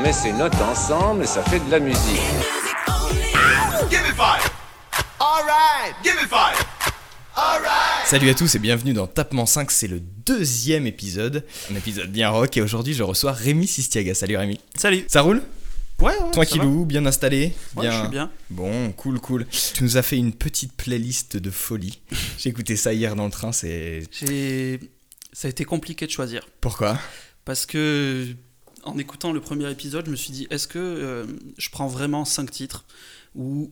Met ses notes ensemble et ça fait de la musique. Salut à tous et bienvenue dans Tapement 5, c'est le deuxième épisode, un épisode bien rock et aujourd'hui je reçois Rémi Sistiaga. Salut Rémi. Salut. Ça roule? Ouais, ouais. Tranquillou, bien installé Ouais, je suis bien. Bon, cool, cool. Tu nous as fait une petite playlist de folie. J'ai écouté ça hier dans le train, c'est... J'ai. Ça a été compliqué de choisir. Pourquoi? Parce que, en écoutant le premier épisode, je me suis dit est-ce que euh, je prends vraiment 5 titres ou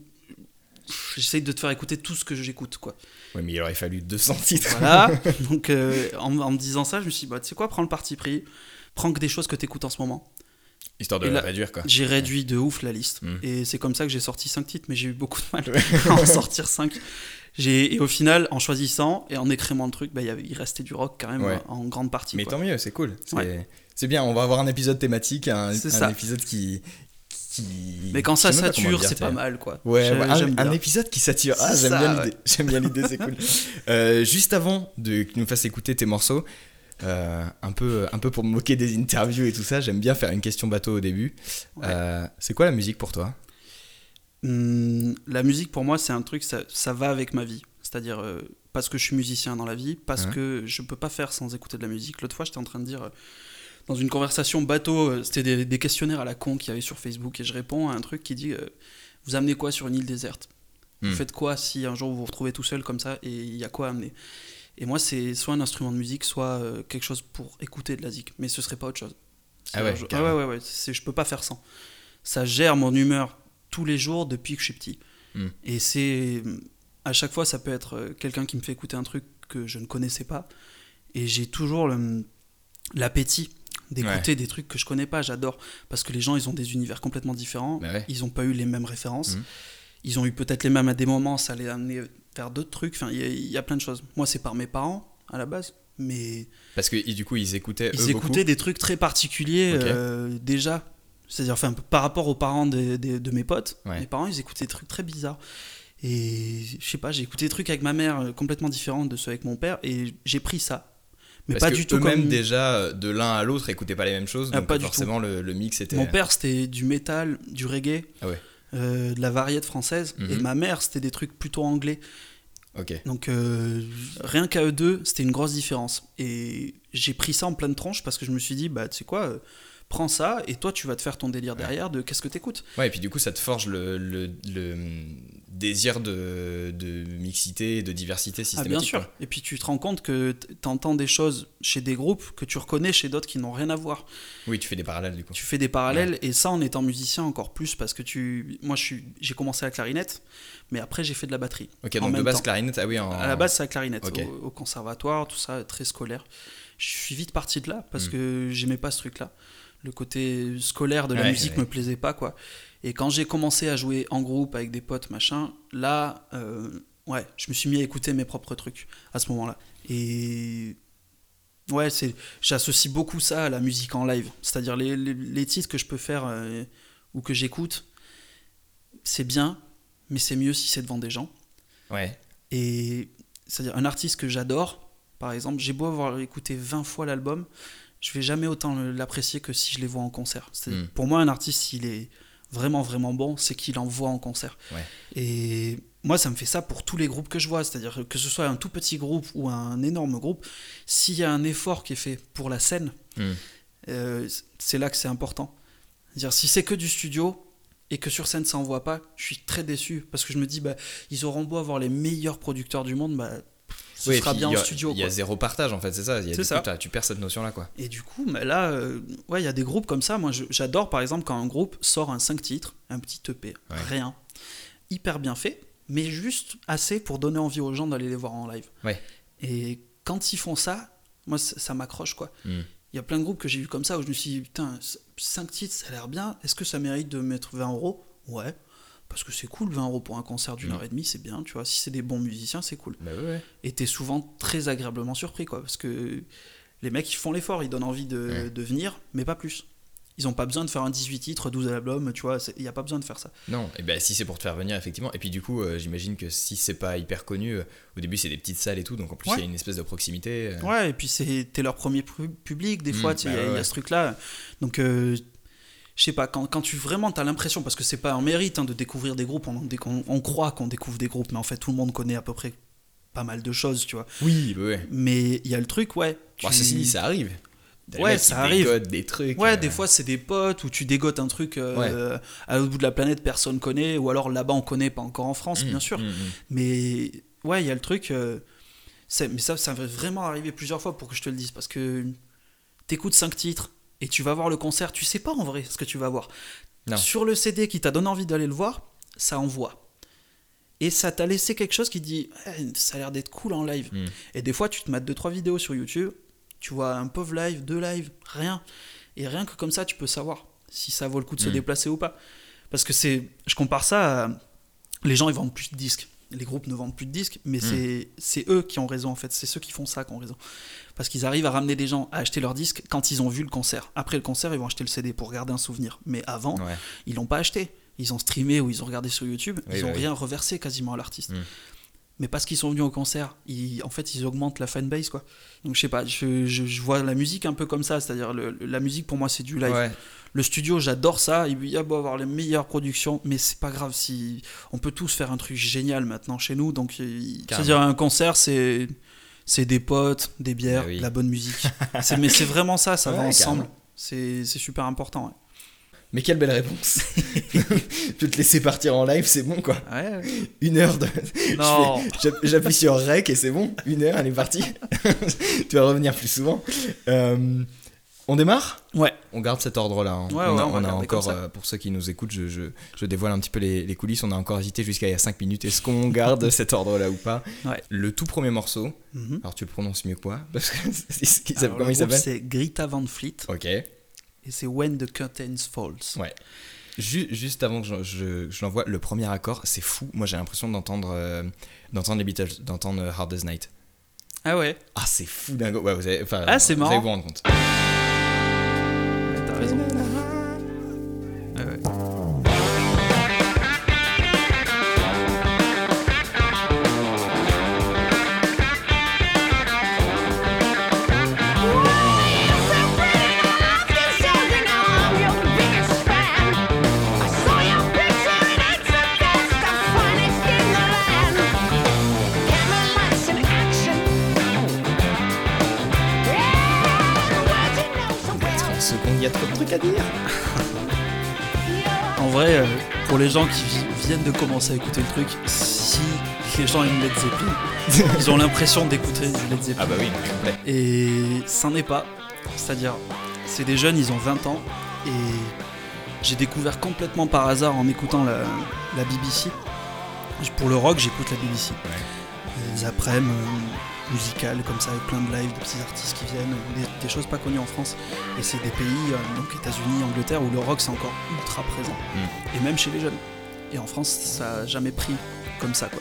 j'essaye de te faire écouter tout ce que j'écoute, quoi. Ouais mais il aurait fallu 200 titres. Voilà. Donc, euh, en, en me disant ça, je me suis dit bah, tu sais quoi, prends le parti pris. Prends que des choses que tu écoutes en ce moment. Histoire de Et là, réduire quoi. J'ai réduit de ouf la liste. Mm. Et c'est comme ça que j'ai sorti 5 titres, mais j'ai eu beaucoup de mal à en sortir 5. Et au final, en choisissant et en écrémant le truc, bah, il restait du rock quand même Ouais. en grande partie. Mais quoi. tant mieux, c'est cool. Ouais. C'est bien, on va avoir un épisode thématique, un, un épisode qui... qui... Mais quand ça sature, c'est pas mal quoi. Ouais, un, épisode qui s'attire. Ah, j'aime bien l'idée. J'aime bien l'idée, c'est cool. Euh, juste avant de que nous fasses écouter tes morceaux, euh, un, peu, un peu pour me moquer des interviews et tout ça, j'aime bien faire une question bateau au début. Ouais. Euh, c'est quoi la musique pour toi? Hum, la musique pour moi, c'est un truc, ça, ça va avec ma vie. C'est-à-dire parce que je suis musicien dans la vie, parce que je peux pas faire sans écouter de la musique. L'autre fois, j'étais en train de dire. Dans une conversation bateau, euh, c'était des, des questionnaires à la con qu'il y avait sur Facebook et je réponds à un truc qui dit euh, Vous amenez quoi sur une île déserte? Hmm. Vous faites quoi si un jour vous vous retrouvez tout seul comme ça et il y a quoi à amener? Et moi, c'est soit un instrument de musique, soit euh, quelque chose pour écouter de la zik, mais ce serait pas autre chose. Ah ouais, C'est- ah ouais, ouais, ouais, c'est- je peux pas faire sans. Ça gère mon humeur tous les jours depuis que je suis petit. Hmm. Et c'est. À chaque fois, ça peut être quelqu'un qui me fait écouter un truc que je ne connaissais pas. Et j'ai toujours l'appétit d'écouter des trucs que je connais pas. J'adore. Parce que les gens, ils ont des univers complètement différents. Bah ouais. Ils n'ont pas eu les mêmes références. Mhm. Ils ont eu peut-être les mêmes à des moments. Ça les a amenés vers d'autres trucs. Enfin, il y, a- il y a plein de choses. Moi, c'est par mes parents, à la base. Mais Parce que du coup, ils écoutaient ils eux écoutaient beaucoup. des trucs très particuliers euh, déjà. C'est-à-dire, enfin, par rapport aux parents de mes potes, Ouais. mes parents, ils écoutaient des trucs très bizarres. Et je sais pas, j'ai écouté des trucs avec ma mère euh, complètement différents de ceux avec mon père, et j'ai pris ça. Mais Parce pas que du tout eux-mêmes comme. déjà euh, de l'un à l'autre écoutaient pas les mêmes choses, Ah, donc pas forcément le, le mix était. Mon père, c'était du métal, du reggae, Ah ouais. euh, de la variété française, et Mhm. ma mère, c'était des trucs plutôt anglais. Donc euh, rien qu'à eux deux, c'était une grosse différence. Et j'ai pris ça en pleine tronche parce que je me suis dit, bah tu sais quoi, prends ça et toi tu vas te faire ton délire derrière de qu'est-ce que t'écoutes. Ouais, et puis du coup, ça te forge le, le, le, désir de, de mixité et de diversité Ah systématique. bien sûr. quoi. Et puis tu te rends compte que t'entends des choses chez des groupes que tu reconnais chez d'autres qui n'ont rien à voir. Oui, tu fais des parallèles du coup. Tu fais des parallèles et ça en étant musicien encore plus parce que tu, moi j'ai commencé à la clarinette, mais après j'ai fait de la batterie. Ok, donc de base, temps. clarinette, ah oui, en... À la base, c'est la clarinette. Ok. Au, au conservatoire, tout ça, très scolaire. Je suis vite parti de là parce Mm. que j'aimais pas ce truc-là. Le côté scolaire de la Ouais, musique ouais. me plaisait pas, quoi. Et quand j'ai commencé à jouer en groupe avec des potes, machin, là, euh, ouais, je me suis mis à écouter mes propres trucs à ce moment-là. Et. Ouais, c'est, j'associe beaucoup ça à la musique en live. C'est-à-dire les, les, les titres que je peux faire euh, ou que j'écoute, c'est bien, mais c'est mieux si c'est devant des gens. Ouais. Et c'est-à-dire un artiste que j'adore, par exemple, j'ai beau avoir écouté 20 fois l'album, je vais jamais autant l'apprécier que si je les vois en concert. C'est- Mm. Pour moi, un artiste, s'il est vraiment vraiment bon, c'est qu'il en voit en concert. Ouais. Et moi, ça me fait ça pour tous les groupes que je vois, c'est-à-dire que ce soit un tout petit groupe ou un énorme groupe, s'il y a un effort qui est fait pour la scène, Hmm. euh, c'est là que c'est important. C'est-à-dire si c'est que du studio et que sur scène ça envoie pas, je suis très déçu parce que je me dis bah ils auront beau avoir les meilleurs producteurs du monde, bah ce Oui, sera bien en a- studio. Il y a zéro partage en fait, c'est ça. Il y a- C'est du ça. coup, t'as- tu perds cette notion là quoi. Et du coup, bah là, euh, ouais, il y a des groupes comme ça. Moi, j'adore par exemple quand un groupe sort un 5 titres, un petit EP, Ouais. rien, hyper bien fait, mais juste assez pour donner envie aux gens d'aller les voir en live. Ouais. Et quand ils font ça, moi, ça, m'accroche quoi. Hmm. Il y a plein de groupes que j'ai vus comme ça où je me suis dit, putain, 5 titres, ça a l'air bien. Est-ce que ça mérite de mettre 20 euros? Ouais. Parce que c'est cool, 20 euros pour un concert d'une Mm. heure et demie, c'est bien, tu vois. Si c'est des bons musiciens, c'est cool. Bah ouais. Et t'es souvent très agréablement surpris, quoi. Parce que les mecs, ils font l'effort, ils donnent envie de, Ouais. de venir, mais pas plus. Ils ont pas besoin de faire un 18 titres, 12 albums, tu vois. Il n'y a pas besoin de faire ça. Non, et ben si c'est pour te faire venir, effectivement. Et puis du coup, euh, j'imagine que si c'est pas hyper connu, euh, au début c'est des petites salles et tout, donc en plus il Ouais. y a une espèce de proximité. euh. Ouais, et puis t'es leur premier pu- public, des Mm, fois, tu sais, il y, a- bah il y a ce truc-là. Donc, je sais pas, quand, quand tu vraiment t'as l'impression, parce que c'est pas un mérite hein, de découvrir des groupes, on, on- on croit qu'on découvre des groupes, mais en fait tout le monde connaît à peu près pas mal de choses, tu vois. Oui, bah ouais. Mais il y a le truc, ouais. Tu- ceci dit, ça arrive. Des Ouais, ça arrive. des trucs. Ouais, euh, des fois c'est des potes où tu dégotes un truc euh, à l'autre bout de la planète, personne connaît, ou alors là-bas on connaît, pas encore en France, mm, bien sûr. mm, mm. Mais ouais, il y a le truc. euh, mais ça, ça va vraiment arriver plusieurs fois pour que je te le dise. Parce que t'écoutes 5 titres et tu vas voir le concert, tu sais pas en vrai ce que tu vas voir. Non. Sur le CD qui t'a donné envie d'aller le voir, ça envoie. Et ça t'a laissé quelque chose qui dit Eh, ça a l'air d'être cool en live. Mm. Et des fois, tu te mates 2-3 vidéos sur YouTube, tu vois un pauvre live, deux lives, rien. Et rien que comme ça, tu peux savoir si ça vaut le coup de se Mm. déplacer ou pas. Parce que c'est. Je compare ça à. Les gens, ils vendent plus de disques. Les groupes ne vendent plus de disques, mais Mm. c'est- eux qui ont raison en fait. C'est ceux qui font ça qui ont raison. Parce qu'ils arrivent à ramener des gens à acheter leurs disques quand ils ont vu le concert. Après le concert, ils vont acheter le CD pour garder un souvenir. Mais avant, Ouais. ils l'ont pas acheté. Ils ont streamé ou ils ont regardé sur YouTube. Oui, ils bah ont oui. rien reversé quasiment à l'artiste. Mm. Mais parce qu'ils sont venus au concert, ils, en fait, ils augmentent la fanbase, quoi. Donc, je sais pas, je, je- je vois la musique un peu comme ça. C'est-à-dire, la musique, pour moi, c'est du live. Ouais. Le studio, j'adore ça. Il y a beau avoir les meilleures productions, mais c'est pas grave si on peut tous faire un truc génial maintenant chez nous. Donc, c'est-à-dire un concert, c'est c'est des potes, des bières, oui. de la bonne musique. Mais c'est vraiment ça, ça va ensemble. C'est c'est super important. ouais. Mais quelle belle réponse. je vais te laisser partir en live, c'est bon quoi. Ouais. Une heure de. Non. J'appuie sur rec et c'est bon. Une heure, elle est partie. tu vas revenir plus souvent. Euh, on démarre? Ouais. On garde cet ordre-là. hein. Ouais, on a, on va on a garder encore, euh, pour ceux qui nous écoutent, je, je- je dévoile un petit peu les, les coulisses. On a encore hésité jusqu'à il y a 5 minutes. Est-ce qu'on garde cet ordre-là ou pas? Ouais. Le tout premier morceau, Mhm. alors tu le prononces mieux que moi Parce que comment le il s'appelle? C'est Greta Van Fleet Ok. Et c'est When the Curtains Falls. Ouais. Ju- juste avant que je, je- je l'envoie, le premier accord, c'est fou. Moi, j'ai l'impression d'entendre euh, d'entendre les Beatles, d'entendre euh, Hard Night. Ah ouais, Ah, c'est fou dingo. Ouais, vous Ah, c'est vous allez marrant. vous rendre compte. ouais, t'as raison. Vrai, euh, pour les gens qui vi- viennent de commencer à écouter le truc, si les gens aiment Led Zeppelin, ils ont l'impression d'écouter Led Zeppelin. Ah, bah oui, complet. Et ça n'est pas. C'est-à-dire, c'est des jeunes, ils ont 20 ans, et j'ai découvert complètement par hasard en écoutant la, la BBC. Pour le rock, j'écoute la BBC. Les après-midi musicales comme ça, avec plein de lives, de petits artistes qui viennent, des, des choses pas connues en France. Et c'est des pays, euh, donc États-Unis, Angleterre, où le rock c'est encore ultra présent. Et même chez les jeunes. Et en France, ça a jamais pris comme ça, quoi.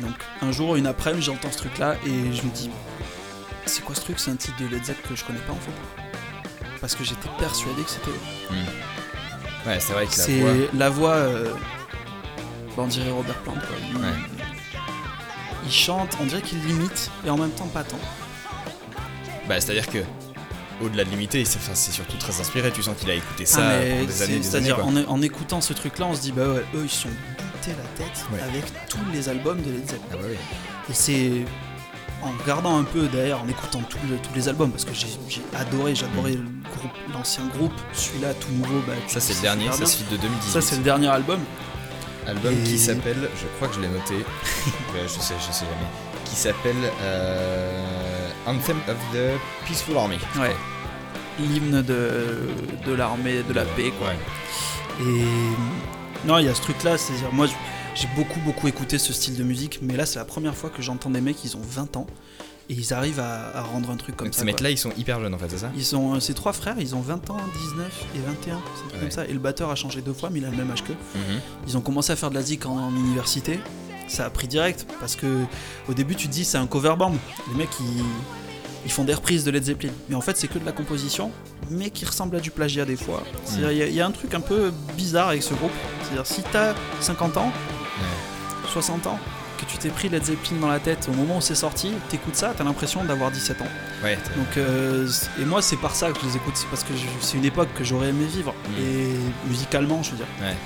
Donc un jour, une après-midi, j'entends ce truc-là et je me dis, c'est quoi ce truc? C'est un titre de Led Zepp que je connais pas en fait. Parce que j'étais persuadé que c'était eux. Ouais, c'est vrai que la C'est voix. la voix. euh, bah, on dirait Robert Plant quoi. Il, Ouais. Il chante, on dirait qu'il l'imite et en même temps pas tant. Bah, c'est-à-dire que. Au-delà de limiter, c'est enfin, c'est surtout très inspiré. Tu sens qu'il a écouté ça Ah, mais pendant des c'est- années, des années. C'est-à-dire en, en écoutant ce truc-là, on se dit bah ouais, eux ils sont butés la tête Ouais. avec tous les albums de Led. Ah, bah oui. Et c'est en regardant un peu derrière, en écoutant tous le- tous les albums, parce que j'ai j'ai adoré, j'adorais le groupe, l'ancien groupe, celui-là tout nouveau. Bah, Ça, c'est le dernier, ça fit de 2018. Ça c'est le dernier album. Album Et- qui s'appelle, je crois que je l'ai noté, Ouais, je sais, je sais jamais, qui s'appelle euh, Anthem of the Peaceful Army. Ouais. L'hymne de, de l'armée de la paix quoi. Ouais. Et non, il y a ce truc-là, c'est-à-dire moi j'ai beaucoup beaucoup écouté ce style de musique, mais là c'est la première fois que j'entends des mecs, ils ont 20 ans, Et ils arrivent à, à rendre un truc comme Donc ça. ces mecs-là, ils sont hyper jeunes en fait, c'est ça? Ils sont, euh, ces trois frères, ils ont 20 ans, 19 et 21, c'est un truc Ouais. comme ça. Et le batteur a changé deux fois, mais il a le même âge qu'eux. Mhm. Ils ont commencé à faire de la zik en, en université. Ça a pris direct parce que au début tu te dis c'est un cover band. Les mecs ils, ils font des reprises de Led Zeppelin, mais en fait c'est que de la composition, mais qui ressemble à du plagiat des fois. C'est-à-dire, Il y y, a un truc un peu bizarre avec ce groupe. C'est-à-dire si t'as 50 ans, 60 ans, que tu t'es pris Led Zeppelin dans la tête au moment où c'est sorti, t'écoutes ça, t'as l'impression d'avoir 17 ans. Ouais, Donc, euh, et moi, c'est par ça que je les écoute, c'est parce que c'est une époque que j'aurais aimé vivre, Mm. et musicalement, je veux dire. Ouais.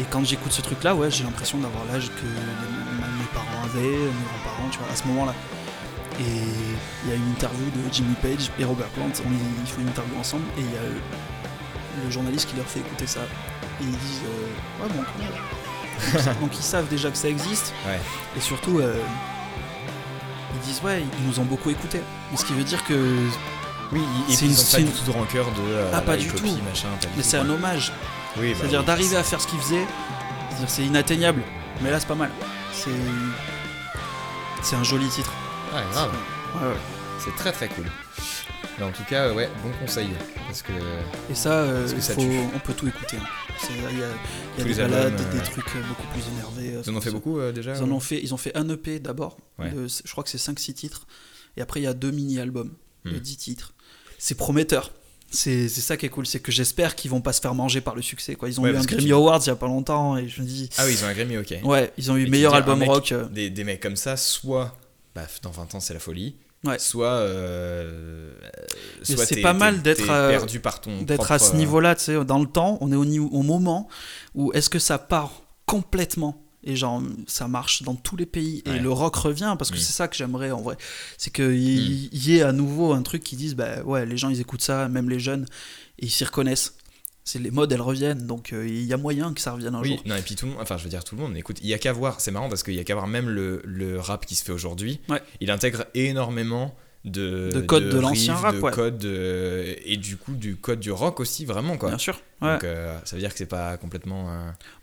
Et quand j'écoute ce truc-là, ouais, j'ai l'impression d'avoir l'âge que mes parents avaient, mes grands-parents, tu vois, à ce moment-là. Et il y a une interview de Jimmy Page et Robert Plant, on- ils font une interview ensemble, et il y a le journaliste qui leur fait écouter ça. Et ils disent, euh, ouais, bon. Donc, ils savent déjà que ça existe, Ouais. et surtout, euh, ils disent, ouais, ils nous ont beaucoup écouté. Mais ce qui veut dire que Oui, et C'est puis une- ils ont pas une- du tout de rancœur de euh, Ah, pas du copie, tout. machin, Mais c'est un hommage. Oui, bah C'est-à-dire oui. d'arriver à faire ce qu'il faisait. C'est-à-dire c'est inatteignable. Mais là, c'est pas mal. C'est. C'est un joli titre. Ouais, grave. Ouais, ouais. C'est très très cool. Mais en tout cas, ouais, bon conseil. Parce que. Et ça, euh, Parce que ça faut- on peut tout écouter. hein. Il y a, y des les balades, albums, des euh, trucs euh, beaucoup plus énervés. euh, Ils en ont fait beaucoup euh, déjà Ils en ont fait, ils ont fait un EP d'abord. Ouais. Je crois que c'est 5-6 titres. Et après, il y a deux mini-albums de Hmm. 10 titres. C'est prometteur. C'est ça qui est cool. C'est que j'espère qu'ils vont pas se faire manger par le succès. Quoi. Ils ont Ouais, eu un Grammy tu- Awards il y a pas longtemps. Et je me dis. Ah oui, ils ont un Grammy, ok. Ouais, ils ont eu Et meilleur un album mec- rock. euh, Des, des mecs comme ça, soit. Bah, dans 20 ans, c'est la folie. Ouais. Soit. euh, soit c'est pas mal d'être, euh, perdu par ton. d'être à ce euh, niveau-là, tu sais, dans le temps, on est au, niveau, au moment où est-ce que ça part complètement et genre ça marche dans tous les pays et le rock revient parce que c'est ça que j'aimerais en vrai c'est qu'il y, y ait à nouveau un truc qui dise bah ouais les gens ils écoutent ça même les jeunes et ils s'y reconnaissent c'est les modes elles reviennent donc euh, il y a moyen que ça revienne un Oui, jour non, et puis tout le monde, enfin je veux dire tout le monde, écoute, il y a qu'à voir, c'est marrant parce qu'il y a qu'à voir même le, le rap qui se fait aujourd'hui, Ouais. il intègre énormément de, De codes de l'ancien rap, de ouais. euh, et du coup du code du rock aussi, vraiment quoi. bien sûr ouais. Donc euh, ça veut dire que c'est pas complètement.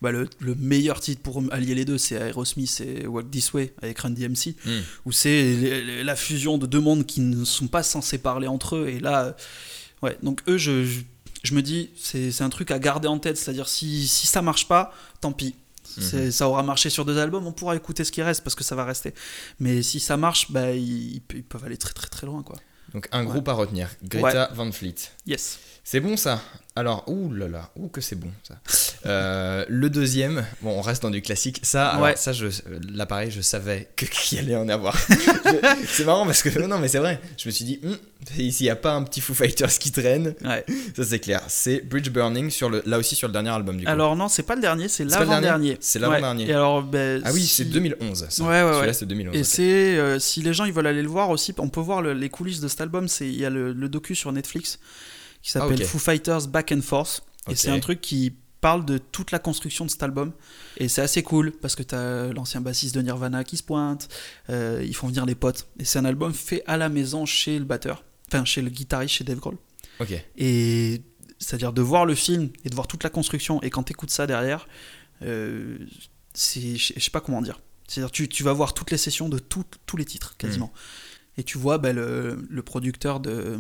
Bah, le, le meilleur titre pour allier les deux c'est Aerosmith et Walk This Way avec Run DMC hmm. où c'est la fusion de deux mondes qui ne sont pas censés parler entre eux. Et là, ouais, donc eux, je, je, je me dis, c'est un truc à garder en tête. C'est-à-dire, si, si ça marche pas, tant pis. C'est- Ça aura marché sur deux albums, on pourra écouter ce qui reste parce que ça va rester. Mais si ça marche, bah, ils, ils peuvent aller très très très loin. quoi. Donc un Ouais. groupe à retenir, Greta Van Fleet. Yes. C'est bon ça? Alors, ouh là là, ouh que c'est bon ça. Euh, le deuxième, bon, on reste dans du classique. Ça, alors, ça, je, là pareil, je savais que- qu'il allait en avoir. C'est marrant parce que non, mais c'est vrai. Je me suis dit, Hum, s'il n'y a pas un petit Foo Fighters qui traîne, Ouais. ça c'est clair. C'est Bridge Burning sur le, là aussi sur le dernier album du coup. Alors, non, c'est pas le dernier, c'est le dernier? l'avant-dernier. C'est. Ouais. Et alors, ben, ah oui, si- c'est 2011. Ça. Ouais, ouais, Celui-là ouais. c'est 2011. Et c'est euh, si les gens ils veulent aller le voir aussi, on peut voir le- les coulisses de cet album. C'est il y a le, le docu sur Netflix qui s'appelle Ah. Foo Fighters Back and Forth. Et c'est un truc qui parle de toute la construction de cet album. Et c'est assez cool parce que t'as l'ancien bassiste de Nirvana qui se pointe. euh, ils font venir les potes. Et c'est un album fait à la maison chez le batteur, enfin chez le guitariste chez Dave Grohl. Ok. Et c'est-à-dire de voir le film et de voir toute la construction, et quand t'écoutes ça derrière, euh, c'est, je sais- pas comment dire. C'est-à-dire tu, tu vas voir toutes les sessions de tout- tous les titres, quasiment. Et tu vois bah, le, le producteur de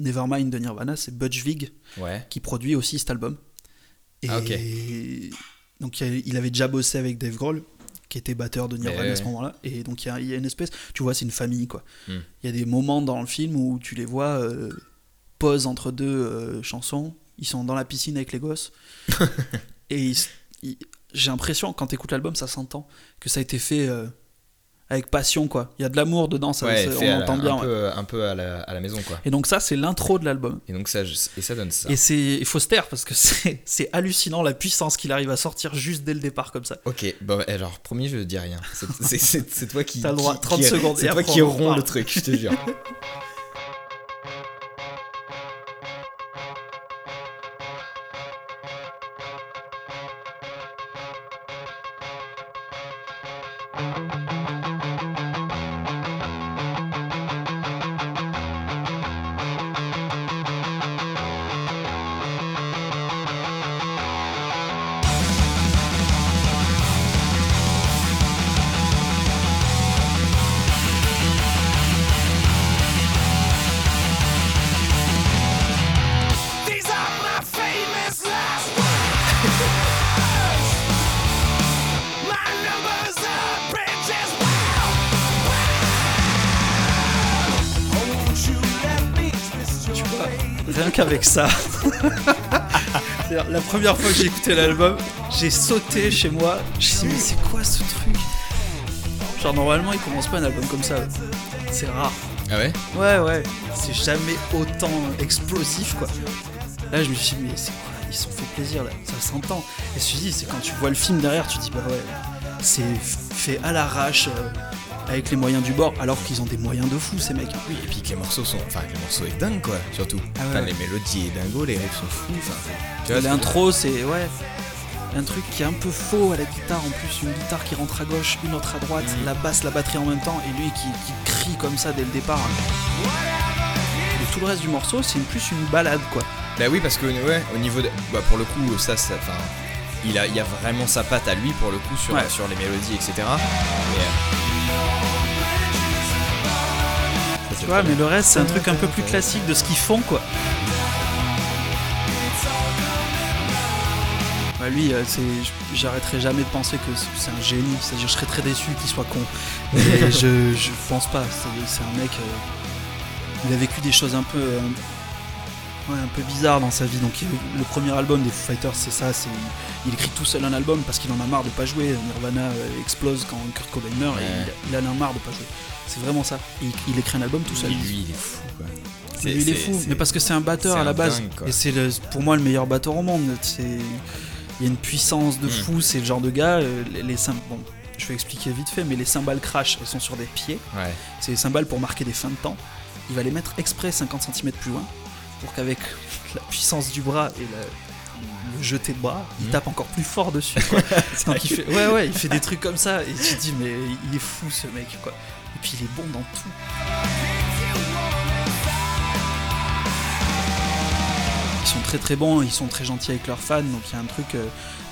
Nevermind de Nirvana, c'est Butch Vig, Ouais. qui produit aussi cet album. Et Ah, ok. donc il avait déjà bossé avec Dave Grohl, qui était batteur de Nirvana Ouais, à ce moment-là. Et donc il y y a une espèce, tu vois, c'est une famille quoi. Hmm. Il y a des moments dans le film où tu les vois euh, pause entre deux euh, chansons. Ils sont dans la piscine avec les gosses. et ils s- ils- j'ai l'impression, quand tu écoutes l'album, ça s'entend que ça a été fait euh, avec passion quoi. Il y a de l'amour dedans, ça, ouais, ça- fait on la- entend bien. un, ouais. peu, un peu à la, à la maison quoi. Et donc ça, c'est l'intro de l'album. Et donc ça, et ça donne ça. Et c'est, il faut se taire parce que c'est, hallucinant la puissance qu'il arrive à sortir juste dès le départ comme ça. Ok, bon, alors promis, je dis rien. C'est- toi qui. T'as le droit, qui- 30 qui- secondes, C'est toi qui rompt le truc, je te jure. qu'avec ça. La première fois que j'ai écouté l'album, j'ai sauté chez moi. Je me suis dit, mais c'est quoi ce truc? Genre, normalement, il commence pas un album comme ça. C'est rare. Ah ouais? Ouais, ouais, c'est jamais autant explosif, quoi. Là, je me suis dit, mais c'est quoi? Ils se sont fait plaisir, là, ça s'entend. Et je me suis dit, c'est quand tu vois le film derrière, tu te dis, bah ouais, c'est fait à l'arrache, euh, avec les moyens du bord, alors qu'ils ont des moyens de fou, ces mecs. Oui, et puis que les morceaux sont. Enfin, que les morceaux est dingue, quoi, surtout. Ah ouais, enfin, ouais. les mélodies est dingo, les riffs sont fous. L'intro, c'est, ouais, un truc qui est un peu faux à la guitare, en plus, une guitare qui rentre à gauche, une autre à droite, Mhm. la basse, la batterie en même temps, et lui qui, qui crie comme ça dès le départ. Et tout le reste du morceau, c'est plus une balade, quoi. Bah oui, parce que ouais, au niveau de. Bah pour le coup, ça, ça. Enfin. Il a, il y a vraiment sa patte à lui pour le coup sur, Ouais. sur les mélodies, etc. Et, Tu vois, mais le reste, c'est un truc un peu plus classique de ce qu'ils font, quoi. Bah lui, euh, j'arrêterai jamais de penser que c'est un génie. C'est-à-dire, je serais très déçu qu'il soit con. Mais je, je pense pas. C'est, un mec. euh, il a vécu des choses un peu, euh, ouais, un peu bizarres dans sa vie. Donc, le premier album des Foo Fighters, c'est ça. C'est, il écrit tout seul un album parce qu'il en a marre de pas jouer. Nirvana euh, explose quand Kurt Cobain meurt et il, il en a marre de pas jouer. C'est vraiment ça. Il, il écrit un album tout seul. lui, il est fou, quoi. Mais lui, il est fou, mais parce que c'est un batteur à la base. dingue, et c'est pour moi le meilleur batteur au monde. Il y a une puissance de Mm. fou. C'est le genre de gars. euh, Les, bon, je vais expliquer vite fait, mais les cymbales crash, elles sont sur des pieds. Ouais. C'est des cymbales pour marquer des fins de temps. Il va les mettre exprès 50 cm plus loin pour qu'avec la puissance du bras et la- le jeté de bras, il Mhm. tape encore plus fort dessus. quoi. Donc il fait, ouais, ouais, il fait des trucs comme ça et tu te dis mais il est fou ce mec quoi. Et puis il est bon dans tout. Ils sont très très bons, ils sont très gentils avec leurs fans, donc il y a un truc, euh,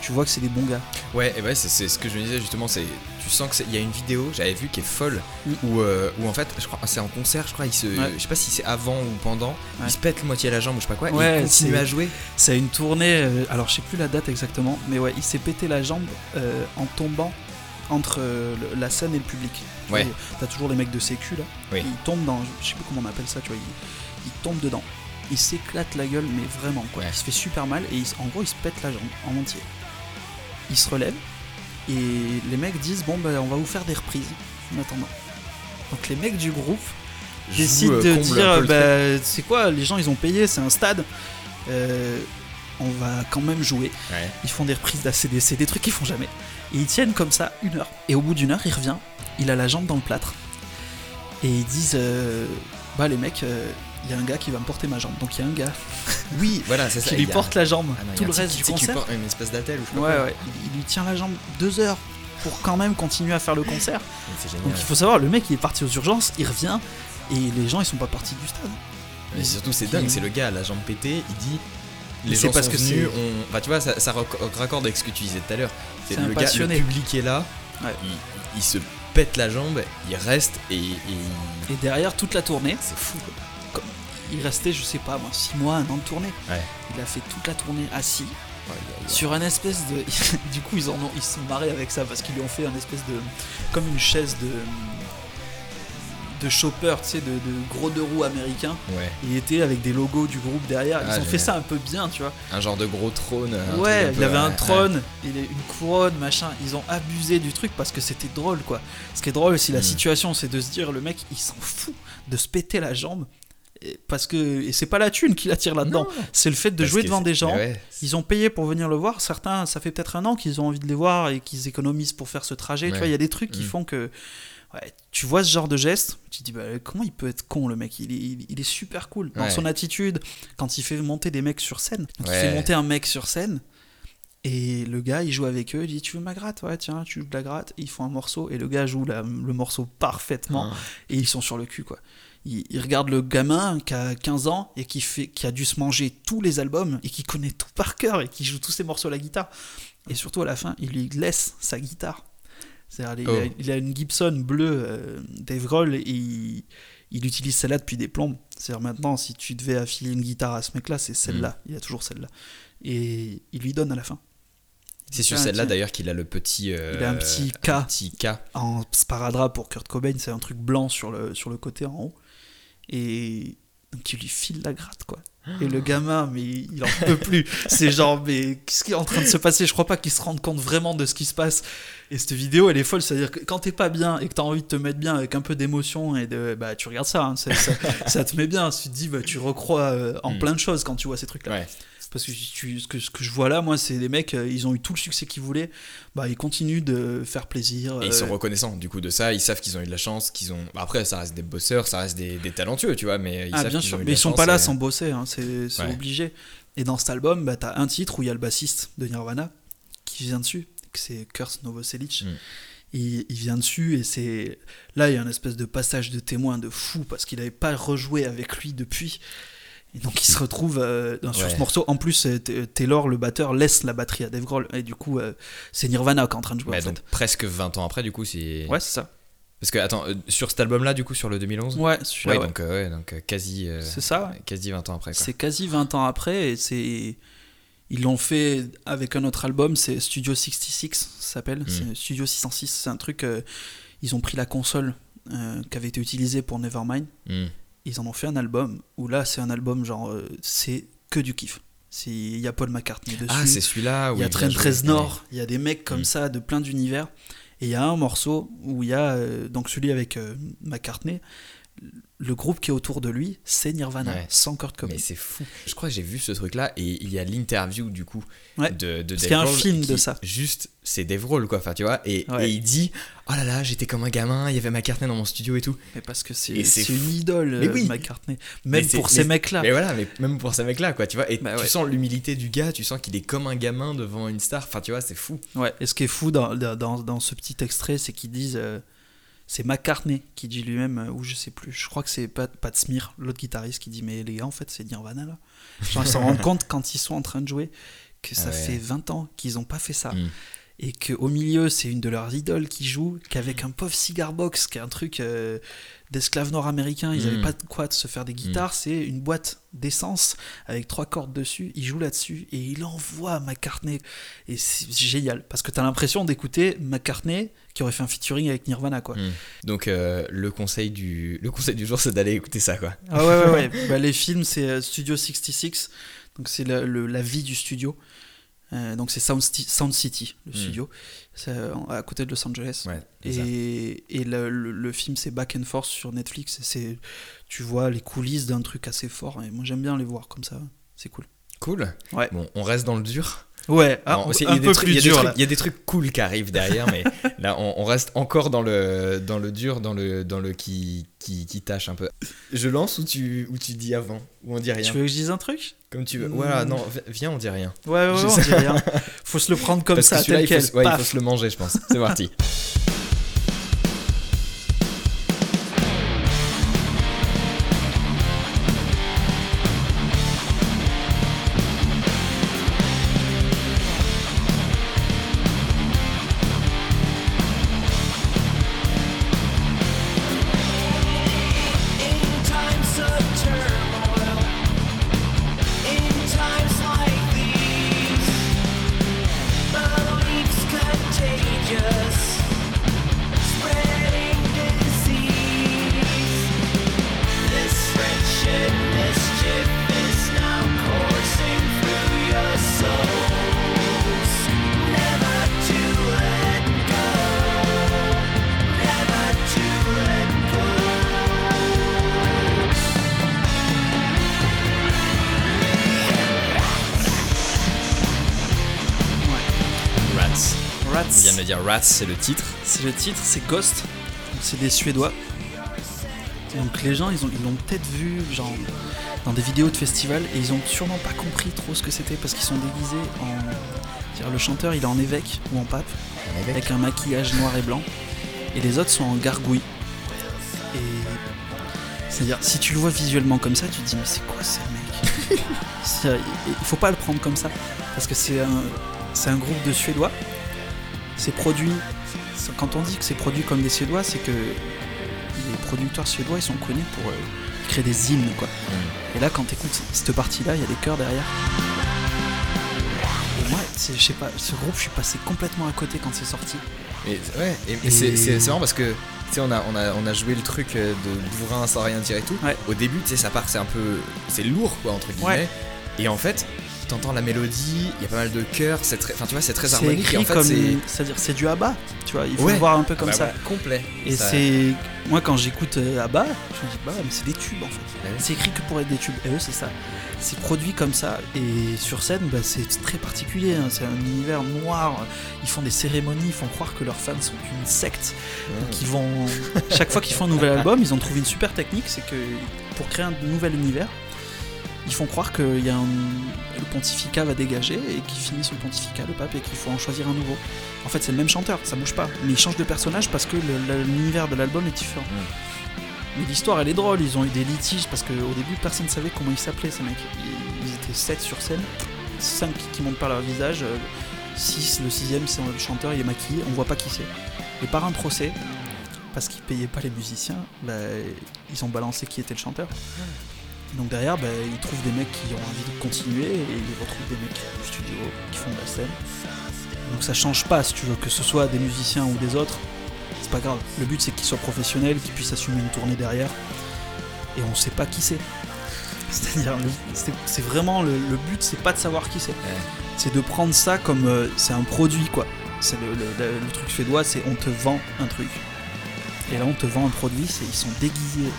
tu vois que c'est des bons gars. Ouais, et ouais, c'est, ce que je me disais justement. C'est, tu sens que c'est- il y a une vidéo, j'avais vu qui est folle, Mm. où, euh, où en fait, je crois, c'est en concert, je crois, il se, Ouais. je sais pas si c'est avant ou pendant, Ouais. il se pète moitié la jambe ou je sais pas quoi, et il continue à jouer. C'est une tournée, euh, alors je sais plus la date exactement, mais ouais, il s'est pété la jambe euh, en tombant entre euh, la scène et le public. Tu Ouais. T'as toujours les mecs de sécu là, Oui. ils tombent dans, je sais plus comment on appelle ça, tu vois, ils, ils tombent dedans. Il s'éclate la gueule, mais vraiment quoi. Ouais. Il se fait super mal et il en gros il se pète la jambe en entier. Il se relève et les mecs disent bon bah on va vous faire des reprises en attendant. Donc les mecs du groupe Joue, décide euh, de dire bah, c'est quoi les gens ils ont payé c'est un stade euh, on va quand même jouer. Ouais. ils font des reprises d'ACDC des trucs qu'ils font jamais et ils tiennent comme ça une heure. Et au bout d'une heure il revient il a la jambe dans le plâtre. Et ils disent euh, bah les mecs euh, il y a un gars qui va me porter ma jambe. Donc il y a un gars Oui, voilà, c'est ça. qui lui porte la jambe Ah non, tout le reste du concert. porte une espèce d'attelle ou je ouais ouais. Il, il lui tient la jambe deux heures pour quand même continuer à faire le concert. Donc il faut savoir le mec il est parti aux urgences il revient et les gens ils sont pas partis du stade. Mais surtout, c'est dingue, c'est le gars, la jambe pétée, il dit. Mais Les gens parce sont que venus, on... Bah tu vois, ça, ça rac- raccorde avec ce que tu disais tout à l'heure. C'est le gars, le public est là, Ouais. il, il se pète la jambe, il reste et, et et derrière toute la tournée c'est fou. quoi. il restait, je sais pas moi, 6 mois, un an de tournée. Ouais. Il a fait toute la tournée assis Ouais, sur un espèce de. du coup, ils en ont, ils se sont marrés avec ça parce qu'ils lui ont fait un espèce de, comme une chaise de, de chopper, tu sais, de, de gros deux roues américains. Ouais, Il était avec des logos du groupe derrière. Ils Ah, ont fait ça un peu bien, tu vois. un genre de gros trône. ouais, il peu, avait un trône, une couronne, machin. Ils ont abusé du truc parce que c'était drôle, quoi. Ce qui est drôle, si la Mm. situation, c'est de se dire, le mec, il s'en fout de se péter la jambe. Et parce que c'est pas la thune qui l'attire là-dedans, c'est le fait de Parce jouer devant des gens. ouais, Ils ont payé pour venir le voir. Certains, ça fait peut-être un an qu'ils ont envie de les voir et qu'ils économisent pour faire ce trajet. Tu vois, il y a des trucs qui Mm. font que ouais, tu vois ce genre de geste. Tu te dis bah, comment il peut être con le mec? Il est, il, il est super cool dans Ouais. son attitude quand il fait monter des mecs sur scène. Donc, Il fait monter un mec sur scène. Et le gars, il joue avec eux, il dit Tu veux ma gratte? Ouais, tiens, tu joues de la gratte? Et ils font un morceau, et le gars joue la- le morceau parfaitement Ah. et ils sont sur le cul quoi. Ils, ils regardent le gamin qui a 15 ans et qui, fait, qui a dû se manger tous les albums et qui connaît tout par cœur et qui joue tous ses morceaux à la guitare. Et surtout à la fin, il lui laisse sa guitare. Il, a, Oh. il a une Gibson bleue euh, Dave Grohl et il, il utilise celle-là depuis des plombes. C'est-à-dire maintenant, si tu devais affiler une guitare à ce mec-là, c'est celle-là. Il a toujours celle-là. Et il lui donne à la fin. C'est sur celle-là d'ailleurs qu'il a le petit. euh, Il a un petit K. un petit K. en sparadrap pour Kurt Cobain, c'est un truc blanc sur le, sur le côté en haut. Et donc il lui file la gratte, quoi. Et le gamin, mais il en peut plus. C'est genre, mais qu'est-ce qui est en train de se passer? Je crois pas qu'il se rende compte vraiment de ce qui se passe. Et cette vidéo, elle est folle. C'est-à-dire que quand t'es pas bien et que t'as envie de te mettre bien avec un peu d'émotion et de. Bah, tu regardes ça, hein, ça, ça- ça te met bien. Tu te dis, bah, tu recrois euh, en Mm. plein de choses quand tu vois ces trucs-là. Ouais. Parce que tu- ce, que ce que je vois là, moi, c'est des mecs, euh, ils ont eu tout le succès qu'ils voulaient. Bah, ils continuent de faire plaisir. Et ils euh, sont reconnaissants du coup de ça, ils savent qu'ils ont eu de la chance, qu'ils ont. bah, Après, ça reste des bosseurs, ça reste des, des talentueux, tu vois, mais ils Ah, savent bien qu'ils sûr, ont eu de mais ils sont pas là et- sans bosser, hein, c'est Ouais. obligé. Et dans cet album, bah, t'as un titre où il y a le bassiste de Nirvana qui vient dessus, c'est Kurt Novoselic. Mm. Il, il vient dessus et c'est là il y a un espèce de passage de témoin de fou parce qu'il n'avait pas rejoué avec lui depuis. Et donc il se retrouve euh, sur Ouais. ce morceau. En plus, euh, T- Taylor, le batteur, laisse la batterie à Dave Grohl et du coup euh, c'est Nirvana qui est en train de jouer. Ouais, en fait. donc presque 20 ans après, du coup, c'est. Ouais, c'est ça. Parce que, attends, euh, sur cet album-là, du coup, sur le 2011 Ouais, celui-là, Ouais, donc, euh, donc euh, quasi, euh, C'est ça, quasi 20 ans après. C'est quasi 20 ans après et c'est ils l'ont fait avec un autre album, c'est Studio 66 ça s'appelle, c'est Studio 606, c'est un truc euh, ils ont pris la console euh, qui avait été utilisée pour Nevermind, Hmm. Ils en ont fait un album où là c'est un album genre euh, c'est que du kiff. Il y a Paul McCartney dessus. Ah, c'est celui-là où Il y a Trent. Reznor, il y a des mecs comme Mm. ça de plein d'univers. Et il y a un morceau où il y a, euh, donc celui avec euh, McCartney, le groupe qui est autour de lui, c'est Nirvana, Ouais. sans Kurt Cobain. Mais c'est fou. Je crois que j'ai vu ce truc-là et il y a l'interview du coup Ouais. de, de Parce Dave qu'il y a un film de ça. Juste, c'est Dave Grohl quoi, enfin tu vois. Et, Ouais. et il dit Oh là là, j'étais comme un gamin, il y avait McCartney dans mon studio et tout. Mais parce que c'est une idole, Mais oui. McCartney. Même Mais pour ces mecs-là. Mais voilà, mais même pour ces mecs-là quoi, tu vois. Et Bah tu sens l'humilité du gars, tu sens qu'il est comme un gamin devant une star. Enfin tu vois, c'est fou. Ouais. Et ce qui est fou dans, dans, dans ce petit extrait, c'est qu'ils disent. euh, c'est McCartney qui dit lui-même, euh, ou je sais plus, je crois que c'est Pat, Pat Smear, l'autre guitariste, qui dit Mais les gars, en fait, c'est Nirvana là. Genre, ils s'en rendent compte quand ils sont en train de jouer que ça ouais. fait 20 ans qu'ils n'ont pas fait ça. Mm. Et qu'au milieu, c'est une de leurs idoles qui joue, qu'avec un pauvre cigar box, qui est un truc euh, d'esclaves nord-américains, ils n'avaient Mm. pas de quoi de se faire des guitares, c'est une boîte d'essence avec trois cordes dessus, il joue là-dessus et il envoie McCartney. Et c'est génial, parce que tu as l'impression d'écouter McCartney qui aurait fait un featuring avec Nirvana, quoi. Mm. Donc euh, le conseil du le conseil du jour, c'est d'aller écouter ça quoi. Ah ouais, ouais, ouais. Bah, les films, c'est euh, Studio 66, donc c'est la, vie du studio. Euh, donc c'est Sound, City, le studio, à côté de Los Angeles. Ouais. Et, et le, le- le film c'est Back and Forth sur Netflix. et C'est, tu vois les coulisses d'un truc assez fort. Et moi j'aime bien les voir comme ça. C'est cool. Cool. Ouais. Bon, on reste dans le dur. Ouais, ah, un des peu plus dur. Il y a des trucs cool qui arrivent derrière, mais là, on, on reste encore dans le, dans le dur, dans le, dans le qui, qui, qui tâche un peu. Je lance ou tu, ou tu dis avant Ou on dit rien? Tu veux que je dise un truc? Comme tu veux. Mm. Voilà, non, vi- viens, on dit rien. Ouais, ouais, ouais, on dit rien. Faut se le prendre comme Parce ça, que tel il, quel. faut, ouais, il faut se le manger, je pense. C'est parti. c'est le titre. C'est le titre, c'est Ghost. C'est des Suédois. Donc les gens, ils ont, ils l'ont peut-être vu genre dans des vidéos de festival et ils ont sûrement pas compris trop ce que c'était parce qu'ils sont déguisés en. le chanteur, il est en évêque ou en pape avec un maquillage noir et blanc et les autres sont en gargouille. Et c'est-à-dire, si tu le vois visuellement comme ça, tu te dis mais c'est quoi ce mec? Il faut pas le prendre comme ça parce que c'est un, c'est un groupe de Suédois. C'est produit. Quand on dit que c'est produit comme des Suédois, c'est que les producteurs suédois ils sont connus pour euh, créer des hymnes quoi. Et là, quand t'écoutes cette partie-là, il y a des chœurs derrière. Et moi, je sais pas, ce groupe, je suis passé complètement à côté quand c'est sorti. Ouais, et, c'est marrant parce que tu sais, on a, on, a, on a joué le truc euh, de bourrin sans rien dire et tout. Ouais. Au début, tu sais, ça part, c'est un peu. C'est lourd, quoi, entre guillemets. Ouais. Et en fait, t'entends la mélodie, il y a pas mal de chœurs, c'est très. Enfin, tu vois, c'est très C'est harmonique. écrit Et en fait, comme, c'est. c'est-à-dire c'est du ABBA, tu vois, il faut Ouais. le voir un peu comme Bah ça. complet. Et Ça- c'est. Moi, quand j'écoute euh, ABBA, je me dis, bah, mais c'est des tubes en fait. Ouais. C'est écrit que pour être des tubes. Et eux, c'est ça. C'est produit comme ça. Et sur scène, bah, c'est très particulier. hein. C'est un univers noir. Ils font des cérémonies, ils font croire que leurs fans sont une secte. Donc, ils vont. Chaque fois qu'ils font un nouvel album, ils ont trouvé une super technique c'est que pour créer un nouvel univers, ils font croire que y a un- le pontificat va dégager et qu'ils finissent le pontificat, le pape, et qu'il faut en choisir un nouveau. En fait, c'est le même chanteur, ça bouge pas. Mais ils changent de personnage parce que l'univers de l'album est différent. Mais l'histoire, elle est drôle. Ils ont eu des litiges parce qu'au début, personne ne savait comment ils s'appelaient, ces mecs. Ils, étaient 7 sur scène, 5 qui montent pas leur visage, 6, le sixième, c'est le chanteur, il est maquillé, on voit pas qui c'est. Et par un procès, parce qu'ils payaient pas les musiciens, bah, ils ont balancé qui était le chanteur. Donc derrière, bah, ils trouvent des mecs qui ont envie de continuer et ils retrouvent des mecs du studio qui font de la scène. Donc ça change pas, si tu veux, que ce soit des musiciens ou des autres, c'est pas grave. Le but c'est qu'ils soient professionnels, qu'ils puissent assumer une tournée derrière. Et on sait pas qui c'est. C'est-à-dire, c'est vraiment le, le but, c'est pas de savoir qui c'est. C'est de prendre ça comme euh, c'est un produit quoi. C'est le- le truc suédois, c'est on te vend un truc. Et là, on te vend un produit, c'est ils sont déguisés,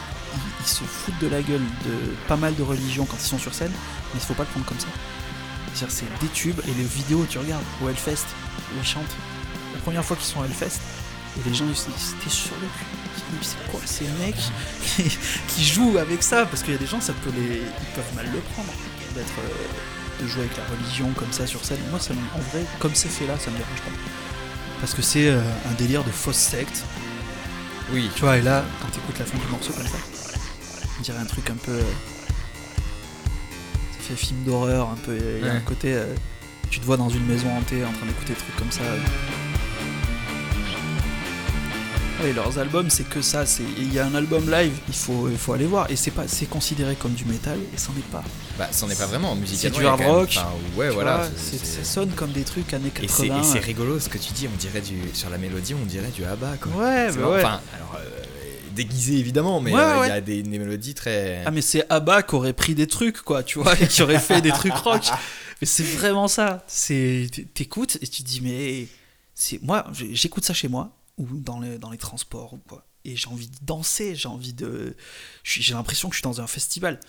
ils, se foutent de la gueule de pas mal de religions quand ils sont sur scène, mais il faut pas le prendre comme ça. C'est-à-dire, c'est des tubes et les vidéos, tu regardes au Hellfest où ils chantent. La première fois qu'ils sont au Hellfest, et les gens ils étaient sur le cul. C'est quoi ces mecs qui, qui jouent avec ça? Parce qu'il y a des gens, ça peut les, ils peuvent mal le prendre d'être euh, de jouer avec la religion comme ça sur scène. Moi, ça, me- en vrai, comme c'est fait là, ça me dérange pas. Parce que c'est euh, un délire de fausse secte. Oui. Tu vois, et là, quand t'écoutes la fin du morceau comme ça, on dirait un truc un peu. euh, ça fait film d'horreur, un peu. Il y a Ouais. un côté. euh, tu te vois dans une maison hantée en train d'écouter des trucs comme ça. Oui, leurs albums, c'est que ça. c'est- Il y a un album live, il faut, il faut aller voir. Et c'est pas, c'est considéré comme du métal, et c'en est pas. Bah, c'en est pas vraiment en musique. C'est du hard rock. ouais, voilà. c'est- ça sonne comme des trucs années Et c'est 80. et c'est rigolo ce que tu dis, on dirait du. Sur la mélodie, on dirait du ABBA quoi. Ouais, bah marrant. ouais. Enfin, alors, euh, déguisé évidemment, mais Ouais, euh, il ouais. y a des, des mélodies très. Ah mais c'est Abba qui aurait pris des trucs quoi, tu vois, et qui aurait fait des trucs rock. Mais c'est vraiment ça. T'écoutes et tu te dis mais c'est moi j'écoute ça chez moi ou dans les dans les transports ou quoi et j'ai envie de danser, j'ai envie de j'ai l'impression que je suis dans un festival.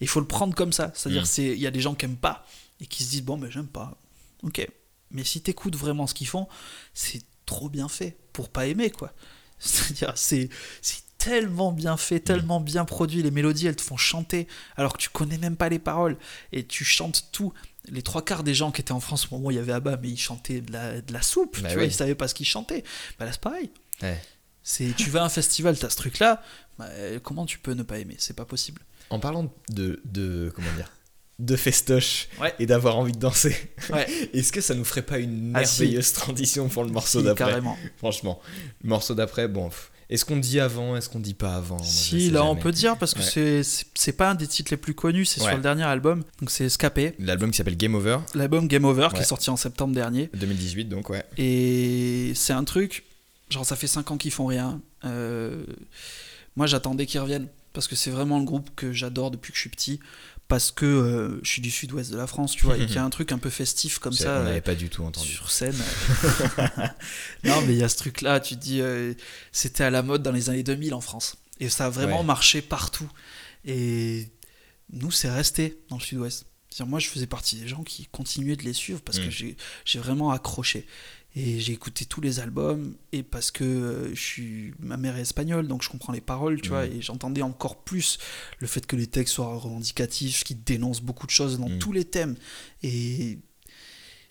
Et il faut le prendre comme ça, c'est-à-dire Mm. c'est il y a des gens qui aiment pas et qui se disent bon ben j'aime pas. OK. Mais si t'écoutes vraiment ce qu'ils font, c'est trop bien fait pour pas aimer quoi. C'est-à-dire c'est c'est tellement bien fait, tellement bien produit, les mélodies elles te font chanter alors que tu connais même pas les paroles et tu chantes tout. Les trois quarts des gens qui étaient en France au moment où il y avait Abba, mais ils chantaient de la, de la soupe, Bah tu vois, ils savaient pas ce qu'ils chantaient. Bah là c'est pareil. Ouais. C'est tu vas à un festival, t'as ce truc là, bah, comment tu peux ne pas aimer? C'est pas possible. En parlant de, de comment dire, de festoche Ouais. et d'avoir envie de danser, Ouais. est-ce que ça nous ferait pas une Ah, si. merveilleuse transition pour le morceau Si, d'après? carrément. Franchement, le morceau d'après, bon, pff, est-ce qu'on dit avant, est-ce qu'on dit pas avant? Moi, Si, là on peut dire parce que Ouais. c'est- pas un des titres les plus connus, c'est Ouais. sur le dernier album, donc c'est Scapé, L'album qui s'appelle Game Over, l'album Game Over qui est sorti en septembre dernier. 2018, donc ouais. Et c'est un truc, genre ça fait 5 ans qu'ils font rien. Euh, moi j'attendais qu'ils reviennent parce que c'est vraiment le groupe que j'adore depuis que je suis petit. Parce que euh, je suis du sud-ouest de la France, tu vois, et qu'il y a un truc un peu festif comme ça. on euh, n'avait pas du tout entendu. sur scène. non, mais il y a ce truc-là, tu te dis, euh, c'était à la mode dans les années 2000 en France. Et ça a vraiment Ouais. marché partout. Et nous, c'est resté dans le sud-ouest. Moi, je faisais partie des gens qui continuaient de les suivre parce que Mm. j'ai j'ai vraiment accroché. Et j'ai écouté tous les albums, et parce que euh, je suis, ma mère est espagnole, donc je comprends les paroles, tu Mm. vois, et j'entendais encore plus le fait que les textes soient revendicatifs, qu'ils dénoncent beaucoup de choses dans Mm. tous les thèmes. Et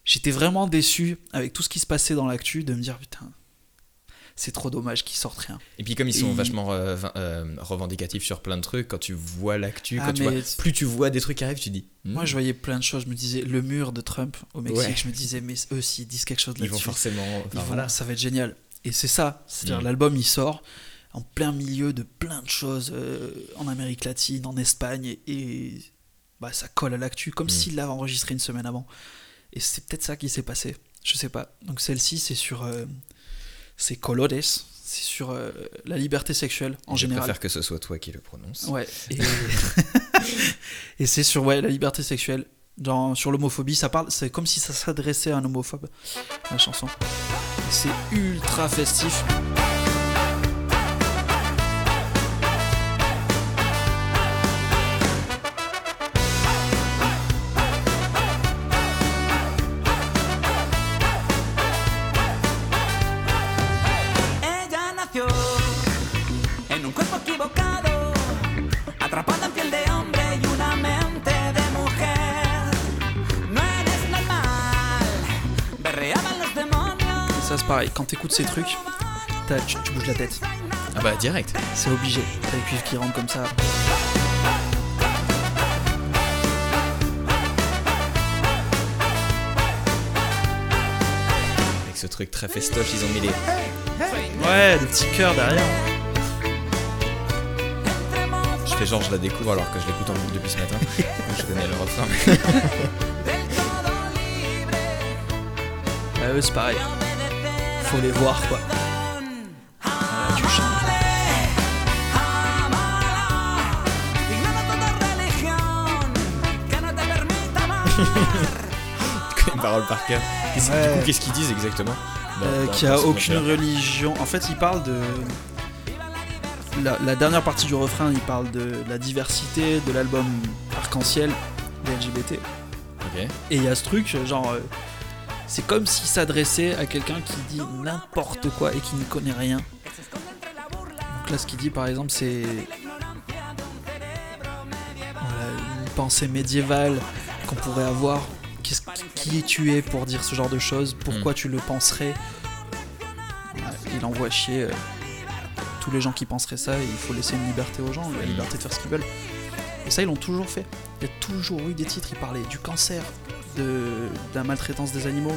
j'étais vraiment déçu avec tout ce qui se passait dans l'actu de me dire putain c'est trop dommage qu'ils sortent rien Et puis comme ils sont Et- vachement euh, euh, revendicatifs sur plein de trucs, quand tu vois l'actu, Ah, quand tu vois, mais- plus tu vois des trucs qui arrivent, tu dis. hmm, moi je voyais plein de choses je me disais le mur de Trump au Mexique Ouais. je me disais mais eux s'ils disent quelque chose ils vont là-dessus forcément. ils enfin, vont- voilà. ça va être génial et c'est ça c'est-à-dire Mm. l'album il sort en plein milieu de plein de choses euh, en Amérique latine en Espagne et, et, bah, ça colle à l'actu comme Mm. s'il l'avait enregistré une semaine avant Et c'est peut-être ça qui s'est passé. Je sais pas. Donc celle-ci, c'est sur. euh, c'est Colores. C'est sur euh, la liberté sexuelle en Je général. préfère que ce soit toi qui le prononce. Ouais. Et, et c'est sur ouais, la liberté sexuelle. Dans, sur l'homophobie, ça parle. C'est comme si ça s'adressait à un homophobe, la chanson. C'est ultra festif. T'écoutes ces trucs, tu, tu bouges la tête. Ah bah direct. C'est obligé. T'as les cuivres qui rentrent comme ça. Avec ce truc très festoche, ils ont mis les. Ouais, des petits cœurs derrière. Je fais genre je la découvre alors que je l'écoute en boucle depuis ce matin. je connais le refrain. Bah, eux, c'est pareil. Faut les voir, quoi. Tu connais paroles par cœur. Et c'est- Ouais. Du coup, qu'est-ce qu'ils disent exactement Dans- Euh, dans- qui a aucune religion. En fait, il parle de. La, la dernière partie du refrain, il parle de la diversité de l'album Arc-en-Ciel des LGBT. Et il y a ce truc, genre. euh, c'est comme s'il s'adressait à quelqu'un qui dit n'importe quoi et qui ne connaît rien. Donc là, ce qu'il dit, par exemple, c'est. Voilà, une pensée médiévale qu'on pourrait avoir. Qu'est-ce- qui tu es pour dire ce genre de choses? Pourquoi tu le penserais? Voilà, Il envoie chier euh, tous les gens qui penseraient ça. et il faut laisser une liberté aux gens, la liberté de faire ce qu'ils veulent. Et ça, ils l'ont toujours fait. Il y a toujours eu des titres. Ils parlaient du cancer, de, de la maltraitance des animaux,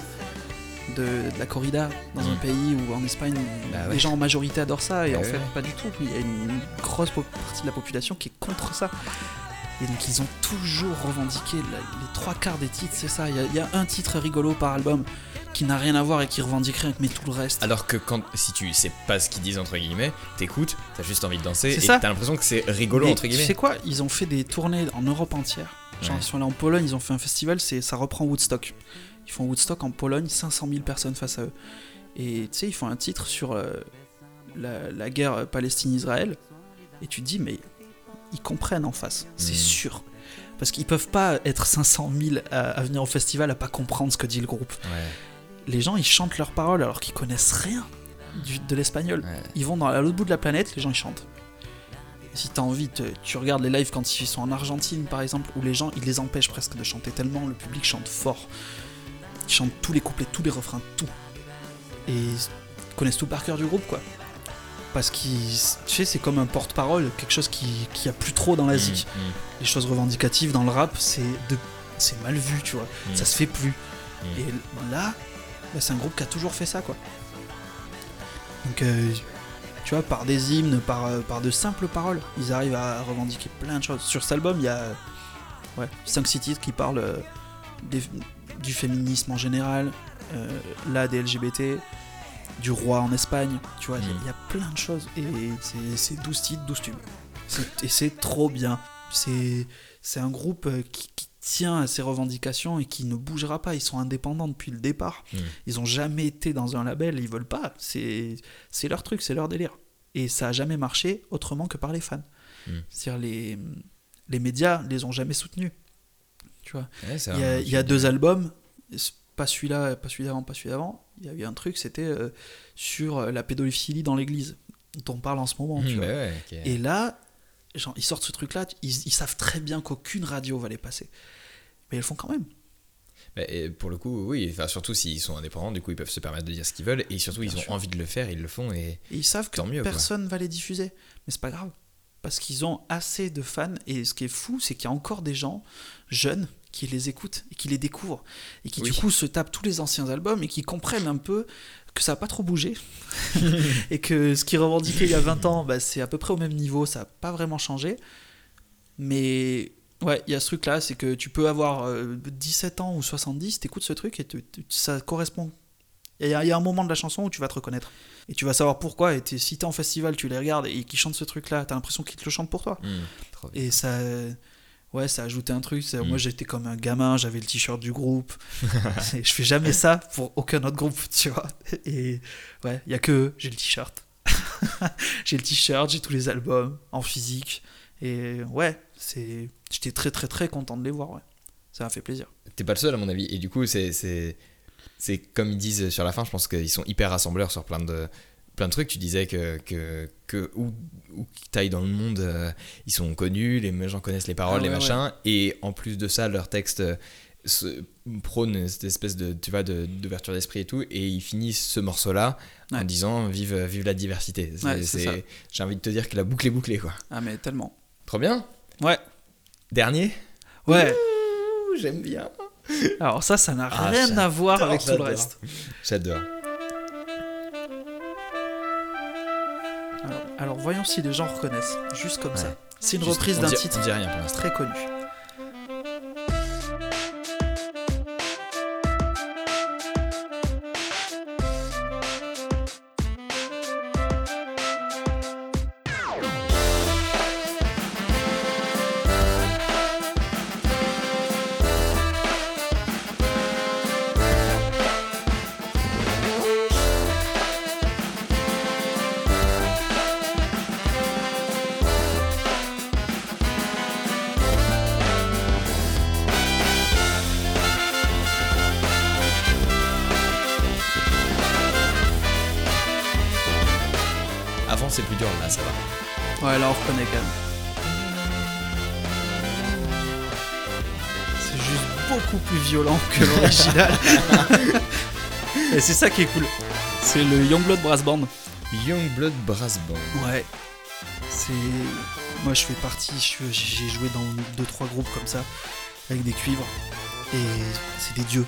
de, de la corrida dans un Mm. pays où en Espagne, Bah les gens en majorité adorent ça. Et Bah en ouais. fait, pas du tout. Il y a une grosse partie de la population qui est contre ça. Et donc ils ont toujours revendiqué les trois quarts des titres, c'est ça. Il y, a- il y a un titre rigolo par album qui n'a rien à voir et qui revendique rien, mais tout le reste. Alors que quand, si tu sais pas ce qu'ils disent entre guillemets, t'écoutes, t'as juste envie de danser et t'as l'impression que c'est rigolo Mais entre Tu guillemets. sais quoi? Ils ont fait des tournées en Europe entière. Genre, Ouais. ils sont allés en Pologne, ils ont fait un festival, c'est ça reprend Woodstock. Ils font Woodstock en Pologne, 500 000 personnes face à eux. Et tu sais, ils font un titre sur euh, la, la guerre Palestine-Israël. Et tu te dis, mais ils comprennent en face, c'est Mm. sûr. Parce qu'ils peuvent pas être 500 000 à, à venir au festival à pas comprendre ce que dit le groupe. Ouais. Les gens, ils chantent leurs paroles alors qu'ils connaissent rien du- de l'espagnol. Ouais. Ils vont dans à l'autre bout de la planète, les gens ils chantent. Si t'as envie, te- tu regardes les lives quand ils sont en Argentine par exemple, où les gens ils les empêchent presque de chanter tellement le public chante fort. Ils chantent tous les couplets, tous les refrains, tout. Et ils connaissent tout par cœur du groupe quoi. Parce qu'ils, tu sais, c'est comme un porte-parole, quelque chose qui, qui a plus trop dans la zik. Mm, mm. Les choses revendicatives dans le rap, c'est de, c'est mal vu, tu vois. Mm. Ça se fait plus. Et là, bah, c'est un groupe qui a toujours fait ça, quoi. Donc, euh, tu vois, par des hymnes, par, euh, par de simples paroles, ils arrivent à revendiquer plein de choses. Sur cet album, il y a ouais, 5-6 titres qui parlent euh, des- du féminisme en général, euh, là des LGBT, du roi en Espagne, tu vois, il y a- Mm. il y, a plein de choses. Et c'est- c'est 12 titres, 12 tubes. Et c'est trop bien. C'est un groupe euh, qui, qui tient à ses revendications et qui ne bougera pas. Ils sont indépendants depuis le départ. Mm. Ils ont jamais été dans un label, ils veulent pas. C'est leur truc, c'est leur délire. Et ça a jamais marché autrement que par les fans. Mm. C'est-à-dire les, les médias les ont jamais soutenus. Tu vois. Ouais, Il y a, un- il y a deux albums, pas celui-là, pas celui d'avant, pas celui d'avant. Il y a eu un truc, c'était euh, sur euh, la pédophilie dans l'église, dont on parle en ce moment. tu Mm, vois. bah ouais. Et là, genre, ils sortent ce truc-là, ils, ils savent très bien qu'aucune radio va les passer. Mais ils le font quand même. Bah, et pour le coup, oui, enfin, surtout s'ils sont indépendants, du coup ils peuvent se permettre de dire ce qu'ils veulent et surtout Bien ils ont sûr. envie de le faire, ils le font et Et ils savent que mieux, personne va les diffuser. Mais c'est pas grave. Parce qu'ils ont assez de fans. Et ce qui est fou, c'est qu'il y a encore des gens jeunes qui les écoutent et qui les découvrent. Et qui Oui. du coup se tapent tous les anciens albums et qui comprennent un peu que ça n'a pas trop bougé. et que ce qu'ils revendiquaient il y a 20 ans, bah, c'est à peu près au même niveau. Ça n'a pas vraiment changé. Mais Ouais, il y a ce truc-là, c'est que tu peux avoir euh, 17 ans ou 70, t'écoutes ce truc et te- te- ça correspond. Et il y, a- il y a un moment de la chanson où tu vas te reconnaître. Et tu vas savoir pourquoi. Et t'es- si t'es en festival, tu les regardes et qu'ils chantent ce truc-là, t'as l'impression qu'ils te le chantent pour toi. Bien. Et ça. Ouais, ça a ajouté un truc. ça- Mm. Moi, j'étais comme un gamin, j'avais le t-shirt du groupe. Je fais jamais ça pour aucun autre groupe, tu vois. Et ouais, il y a que eux, j'ai le t-shirt. j'ai le t-shirt, j'ai tous les albums en physique. Et ouais, c'est. J'étais très, très, très content de les voir, ouais. Ça m'a fait plaisir. T'es pas le seul à mon avis. Et du coup, c'est c'est c'est comme ils disent sur la fin. Je pense qu'ils sont hyper rassembleurs sur plein de plein de trucs. Tu disais que que, que où où qu'ils t'aillent dans le monde, euh, ils sont connus, les gens connaissent les paroles, Ah les ouais, machins. Et en plus de ça, leur texte euh, se prône cette espèce de tu vois de- d'ouverture d'esprit et tout. Et ils finissent ce morceau-là en disant vive vive la diversité. C'est-. J'ai envie de te dire que la boucle est bouclée quoi. Ah, mais tellement. Trop bien. Ouais. Dernier. Ouais. Ouh, J'aime bien. Alors, ça, ça n'a Ah, rien à voir avec tout le reste. J'adore. Alors, alors, voyons si les gens reconnaissent. Juste comme Ouais. ça. C'est une Juste, reprise d'un dit- titre On dit rien pour l'instant. très connu. Et c'est ça qui est cool. C'est le Youngblood Brass Band. Youngblood Brass Band. Ouais. C'est. Moi, je fais partie. J'ai joué dans 2-3 groupes comme ça, avec des cuivres. Et c'est des dieux.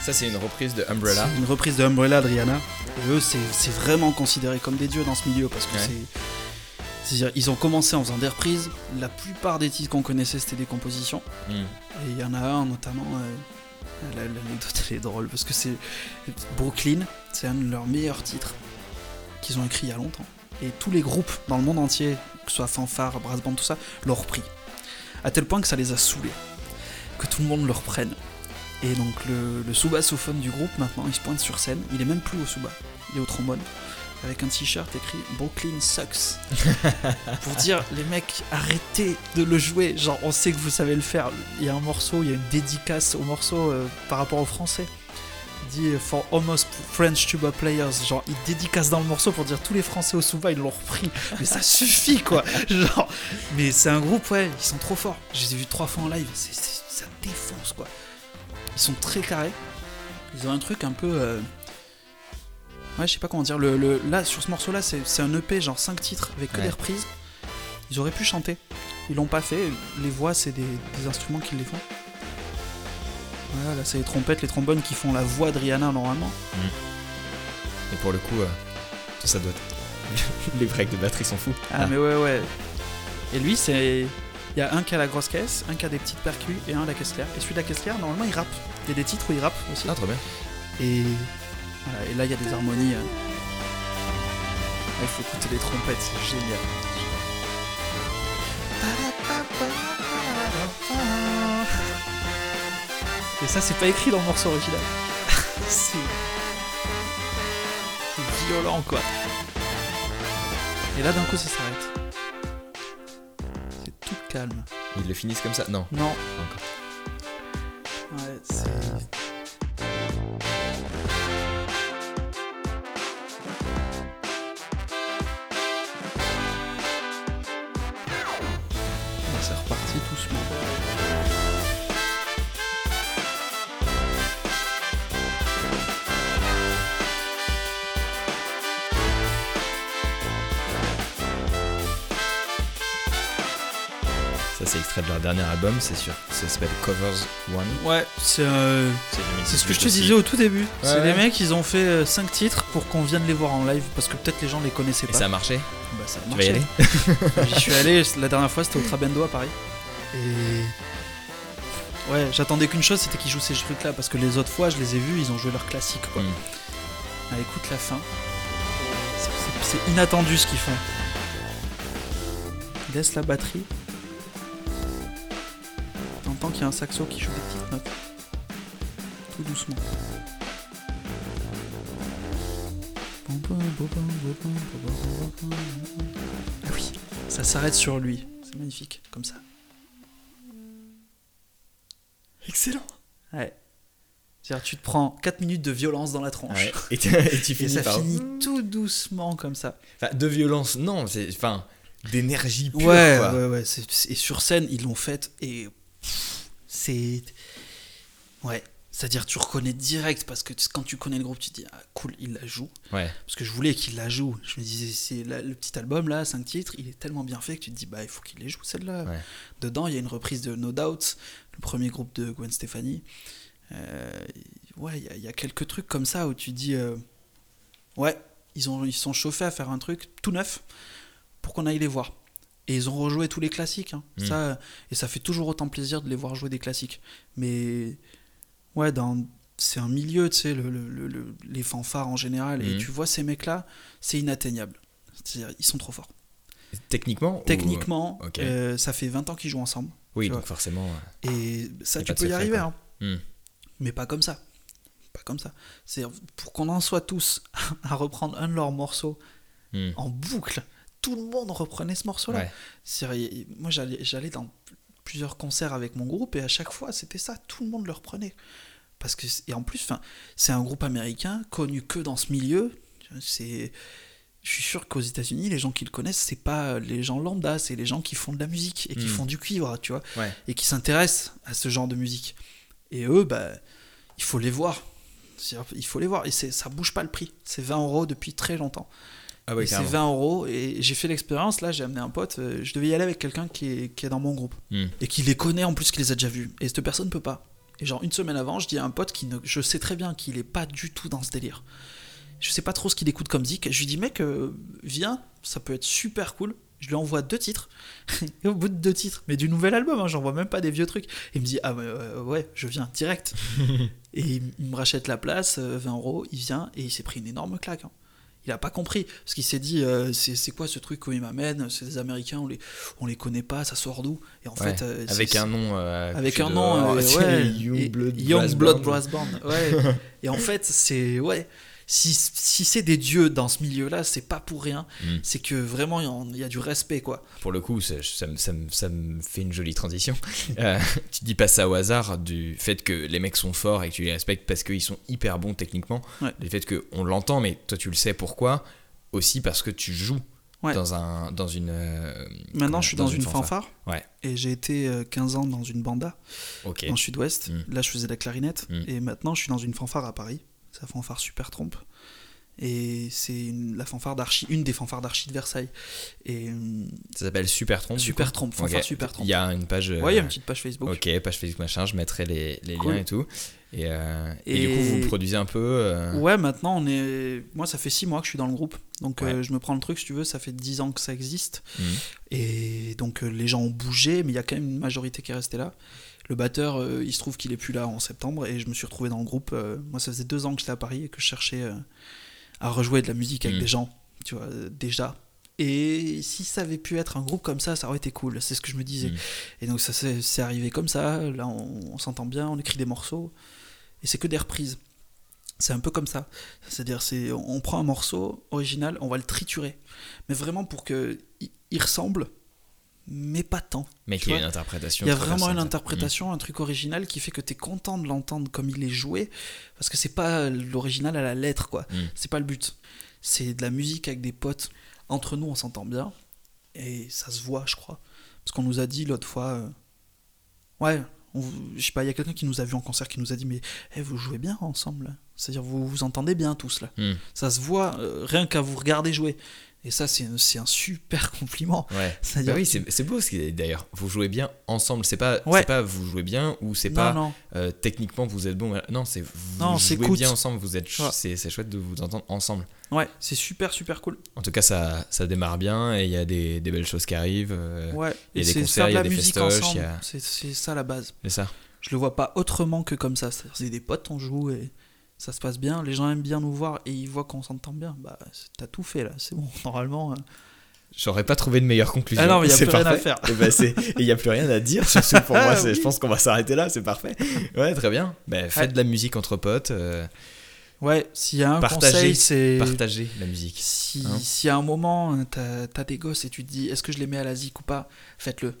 Ça, c'est une reprise de Umbrella. Une reprise de Umbrella de Rihanna. Et eux, c'est vraiment considéré comme des dieux dans ce milieu parce que Ouais. c'est. C'est-à-dire, ils ont commencé en faisant des reprises. La plupart des titres qu'on connaissait, c'était des compositions. Hmm. Et il y en a un notamment. euh, L'anecdote, elle est drôle parce que c'est. Brooklyn, c'est un de leurs meilleurs titres qu'ils ont écrit il y a longtemps. Et tous les groupes dans le monde entier, que ce soit fanfare, brass band, tout ça, l'ont repris. À tel point que ça les a saoulés. Que tout le monde le reprenne. Et donc le, le sous-bassophone du groupe, maintenant, il se pointe sur scène. Il est même plus au sous-bas, il est au trombone. Avec un t-shirt écrit Brooklyn sucks. Pour dire, les mecs, arrêtez de le jouer. Genre, on sait que vous savez le faire. Il y a un morceau, il y a une dédicace au morceau euh, par rapport au français. Il dit euh, For almost French tuba players. Genre, il dédicace dans le morceau pour dire tous les Français au sous-bas, ils l'ont repris. Mais ça suffit, quoi. Genre, mais c'est un groupe, ouais, ils sont trop forts. Je les ai vus trois fois en live. ça défonce, quoi. Ils sont très carrés. Ils ont un truc un peu. euh, Ouais, je sais pas comment dire. Le, le- là, sur ce morceau-là, c'est c'est un EP, genre 5 titres, avec que Ouais. des reprises. Ils auraient pu chanter. Ils l'ont pas fait. Les voix, c'est des, des instruments qui les font. Voilà, là, c'est les trompettes, les trombones qui font la voix de Rihanna normalement. Et pour le coup, euh, tout ça doit. Les breaks de batterie sont fous. Ah, mais ouais, ouais. Et lui, c'est. Il y a un qui a la grosse caisse, un qui a des petites percus et un la caisse claire. Et celui de la caisse claire, normalement, il rappe. Il y a des titres où il rappe aussi. Ah, trop bien. Et, voilà, et là, il y a des harmonies. euh. Ah, Il faut écouter les trompettes, c'est génial. Et ça, c'est pas écrit dans le morceau original. c'est. Violent, quoi. Et là, d'un coup, ça s'arrête. C'est tout calme. Ils le finissent comme ça? Non. Non. encore. Ouais, dernier album, c'est sûr. Ça s'appelle Covers One. Ouais, c'est euh, C'est ce que je te 2018 disais au tout début. c'est Ouais. des mecs, ils ont fait 5 titres pour qu'on vienne les voir en live parce que peut-être les gens les connaissaient Et pas. ça a marché Bah, ça a Tu vas y marché. aller J'y suis allé, la dernière fois c'était au Trabendo à Paris. Et Ouais, j'attendais qu'une chose, c'était qu'ils jouent ces trucs-là, parce que les autres fois, je les ai vus, ils ont joué leur classique, quoi. Mm. Ah, écoute la fin. C'est- inattendu ce qu'ils font. Ils laissent la batterie. T'entends qu'il y a un saxo qui joue des petites notes. Tout doucement. Ah oui, ça s'arrête sur lui. C'est magnifique, comme ça. Excellent. Ouais. C'est-à-dire, tu te prends 4 minutes de violence dans la tronche. Ouais. Et, tu- et tu Et finis ça par. finit tout doucement comme ça. Enfin, de violence, non, c'est. Enfin, d'énergie pure, ouais, quoi. ouais, ouais. Et sur scène, ils l'ont fait et c'est. Ouais. C'est-à-dire, tu reconnais direct parce que quand tu connais le groupe, tu te dis, ah cool, il la joue. Ouais. Parce que je voulais qu'il la joue. Je me disais, c'est le petit album là, 5 titres, il est tellement bien fait que tu te dis, bah il faut qu'il les joue celle-là. Ouais. Dedans, il y a une reprise de No Doubt, le premier groupe de Gwen Stefani. Euh, ouais, il y y, a quelques trucs comme ça où tu te dis, euh, ouais, ils ont ils sont chauffés à faire un truc tout neuf pour qu'on aille les voir. Et ils ont rejoué tous les classiques. hein. Mm. Ça, et ça fait toujours autant plaisir de les voir jouer des classiques. Mais ouais, dans c'est un milieu, tu sais, le, le- le- le- les fanfares en général. Et Mhm. tu vois ces mecs-là, c'est inatteignable. C'est-à-dire, ils sont trop forts. Techniquement ou- Techniquement, euh, ça fait 20 ans qu'ils jouent ensemble. Oui, donc vois. forcément. euh, Et ça, tu peux y arriver. hein. hmm. Mais pas comme ça. Pas comme ça. C'est pour qu'on en soit tous à reprendre un de leurs morceaux Hmm. en boucle. Tout le monde reprenait ce morceau-là. Ouais. Moi, j'allais dans plusieurs concerts avec mon groupe et à chaque fois, c'était ça. Tout le monde le reprenait. Parce que et en plus, c'est un groupe américain connu que dans ce milieu. C'est je suis sûr qu'aux États-Unis, les gens qui le connaissent, c'est pas les gens lambda, c'est les gens qui font de la musique et qui Hmm. font du cuivre, tu vois Ouais. et qui s'intéressent à ce genre de musique. Et eux, bah, il faut les voir. Il faut les voir. Et ça bouge pas le prix. C'est 20 euros depuis très longtemps. Ah ouais, c'est carrément. 20 euros. Et j'ai fait l'expérience. Là, j'ai amené un pote. euh, Je devais y aller avec quelqu'un qui est, qui est dans mon groupe. Hmm. Et qui les connaît en plus, qui les a déjà vus. Et cette personne peut pas. Et genre, une semaine avant, je dis à un pote qui ne, je sais très bien qu'il est pas du tout dans ce délire. Je sais pas trop ce qu'il écoute comme zik. Je lui dis, mec, euh, viens, ça peut être super cool. Je lui envoie deux titres. Et au bout de deux titres, mais du nouvel album, hein, j'envoie même pas des vieux trucs. Il me dit, ah ouais, ouais, ouais, je viens direct. et il, me rachète la place, euh, 20 euros, il vient et il s'est pris une énorme claque. hein. Il a pas compris, parce qu'il s'est dit, euh, c'est quoi ce truc où il m'amène? C'est des Américains, on les, on les connaît pas, ça sort d'où? Et en Ouais. fait, euh, Avec un nom. euh, avec un de- nom, ouais, Young Blood Brass Blood Band. Brass Band, ouais. et en fait, c'est ouais. Si, si c'est des dieux dans ce milieu-là, c'est pas pour rien. Mm. C'est que vraiment, il y a du respect, quoi. Pour le coup, ça, ça me- ça me- ça me fait une jolie transition. Euh, tu dis pas ça au hasard du fait que les mecs sont forts et que tu les respectes parce qu'ils sont hyper bons techniquement. Ouais. Du fait qu'on l'entend, mais toi tu le sais pourquoi. Aussi parce que tu joues Ouais. dans, un, dans une. euh, Maintenant, je suis dans, une fanfare. Ouais. Et j'ai été euh, 15 ans dans une banda Ok. dans le sud-ouest. Mm. Là, je faisais de la clarinette. Mm. Et maintenant, je suis dans une fanfare à Paris. C'est la fanfare Super Trompe. Et c'est une, la fanfare d'archi, une des fanfares d'archi de Versailles. Et euh, Ça s'appelle Super Trompe. Super Trompe, fanfare. Super Trompe. Il y a une page. euh, Ouais, il y a une petite page Facebook. Ok, page Facebook machin, je mettrai les, les Cool. liens et tout. Et, euh, et du coup, vous produisez un peu. euh, Ouais, maintenant on est. Moi, ça fait 6 mois que je suis dans le groupe. Donc Ouais. euh, je me prends le truc, si tu veux, ça fait 10 ans que ça existe. Mhm. Et donc euh, les gens ont bougé, mais il y a quand même une majorité qui est restée là. Le batteur, euh, il se trouve qu'il est plus là en septembre et je me suis retrouvé dans le groupe. euh, moi, ça faisait deux ans que j'étais à Paris et que je cherchais euh, à rejouer de la musique avec Mhm. des gens, tu vois, déjà. Et si ça avait pu être un groupe comme ça, ça aurait été cool. C'est ce que je me disais. Mhm. Et donc ça s'est c'est arrivé comme ça. Là, on, on s'entend bien, on écrit des morceaux et c'est que des reprises. C'est un peu comme ça. C'est-à-dire, c'est on prend un morceau original, on va le triturer, mais vraiment pour que il, il ressemble, mais pas tant. Mais qu'il y vois, une interprétation. Il y a vraiment une interprétation, un truc original qui fait que tu es content de l'entendre comme il est joué, parce que c'est pas l'original à la lettre, quoi. Mm. C'est pas le but. C'est de la musique avec des potes. Entre nous, on s'entend bien, et ça se voit, je crois. Parce qu'on nous a dit l'autre fois, euh, ouais, on- je sais pas, il y a quelqu'un qui nous a vu en concert qui nous a dit, mais eh, vous jouez bien ensemble. C'est-à-dire, vous vous entendez bien tous là. Mm. Ça se voit euh, rien qu'à vous regarder jouer. Et ça, c'est c'est un super compliment. Ouais. Bah oui, que- c'est beau d'ailleurs. Vous jouez bien ensemble. C'est pas, Ouais. pas vous jouez bien ou c'est pas non. euh, techniquement vous êtes bon. Non, c'est vous Non, jouez bien ensemble. Vous êtes, ch- Ouais. c'est chouette de vous entendre ensemble. Ouais, c'est super, super cool. En tout cas, ça, ça démarre bien et il y a des, des belles choses qui arrivent. euh, Ouais, il y a et des c'est concerts, faire il y a des festoches, a- C'est ça la base. C'est ça. je le vois pas autrement que comme ça. C'est des potes, on joue et ça se passe bien. Les gens aiment bien nous voir et ils voient qu'on s'entend bien. Bah, t'as tout fait là, c'est bon. Normalement, euh, J'aurais pas trouvé de meilleure conclusion. Ah non, mais y a plus rien à faire. Et ben, et y a plus rien à dire sur ce pour moi. Ah, Je pense qu'on va s'arrêter là, c'est parfait. Ouais, très bien. Ben, faites Ouais. de la musique entre potes, euh, ouais, s'il y a un Partagez, conseil, c'est. partagez la musique. Si, Hein. si à un moment, euh, t'as as des gosses et tu te dis est-ce que je les mets à la zik ou pas, faites-le.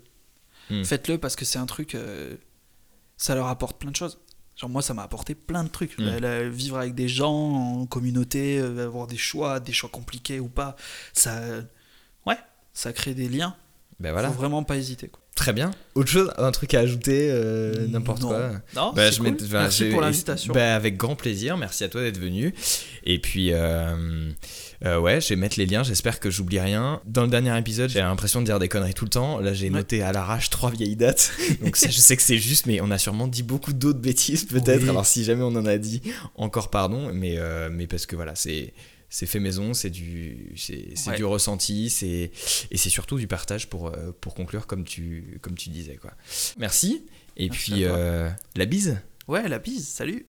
Hmm. Faites-le parce que c'est un truc, euh, ça leur apporte plein de choses. Genre moi, ça m'a apporté plein de trucs. La- la- vivre avec des gens en communauté, euh, avoir des choix, des choix compliqués ou pas, ça, ouais, ça crée des liens. Ben voilà, Faut vraiment pas hésiter. Quoi. très bien. Autre chose, un truc à ajouter, euh, n'importe quoi. Non, Bah, c'est je cool. enfin, Merci pour l'invitation. bah, avec grand plaisir, merci à toi d'être venu. Et puis, euh, euh, ouais, je vais mettre les liens, j'espère que j'oublie rien. Dans le dernier épisode, j'ai l'impression de dire des conneries tout le temps. Là, j'ai Ouais. noté à l'arrache trois vieilles dates. Donc, ça, je sais que c'est juste, mais on a sûrement dit beaucoup d'autres bêtises, peut-être. Oui. Alors, si jamais on en a dit, encore pardon. Mais, euh, mais parce que voilà, c'est. C'est fait maison, c'est du, c'est Ouais. du ressenti, c'est et c'est surtout du partage pour euh, pour conclure comme tu comme tu disais quoi. Merci et Merci puis euh, la bise. Ouais, la bise, salut.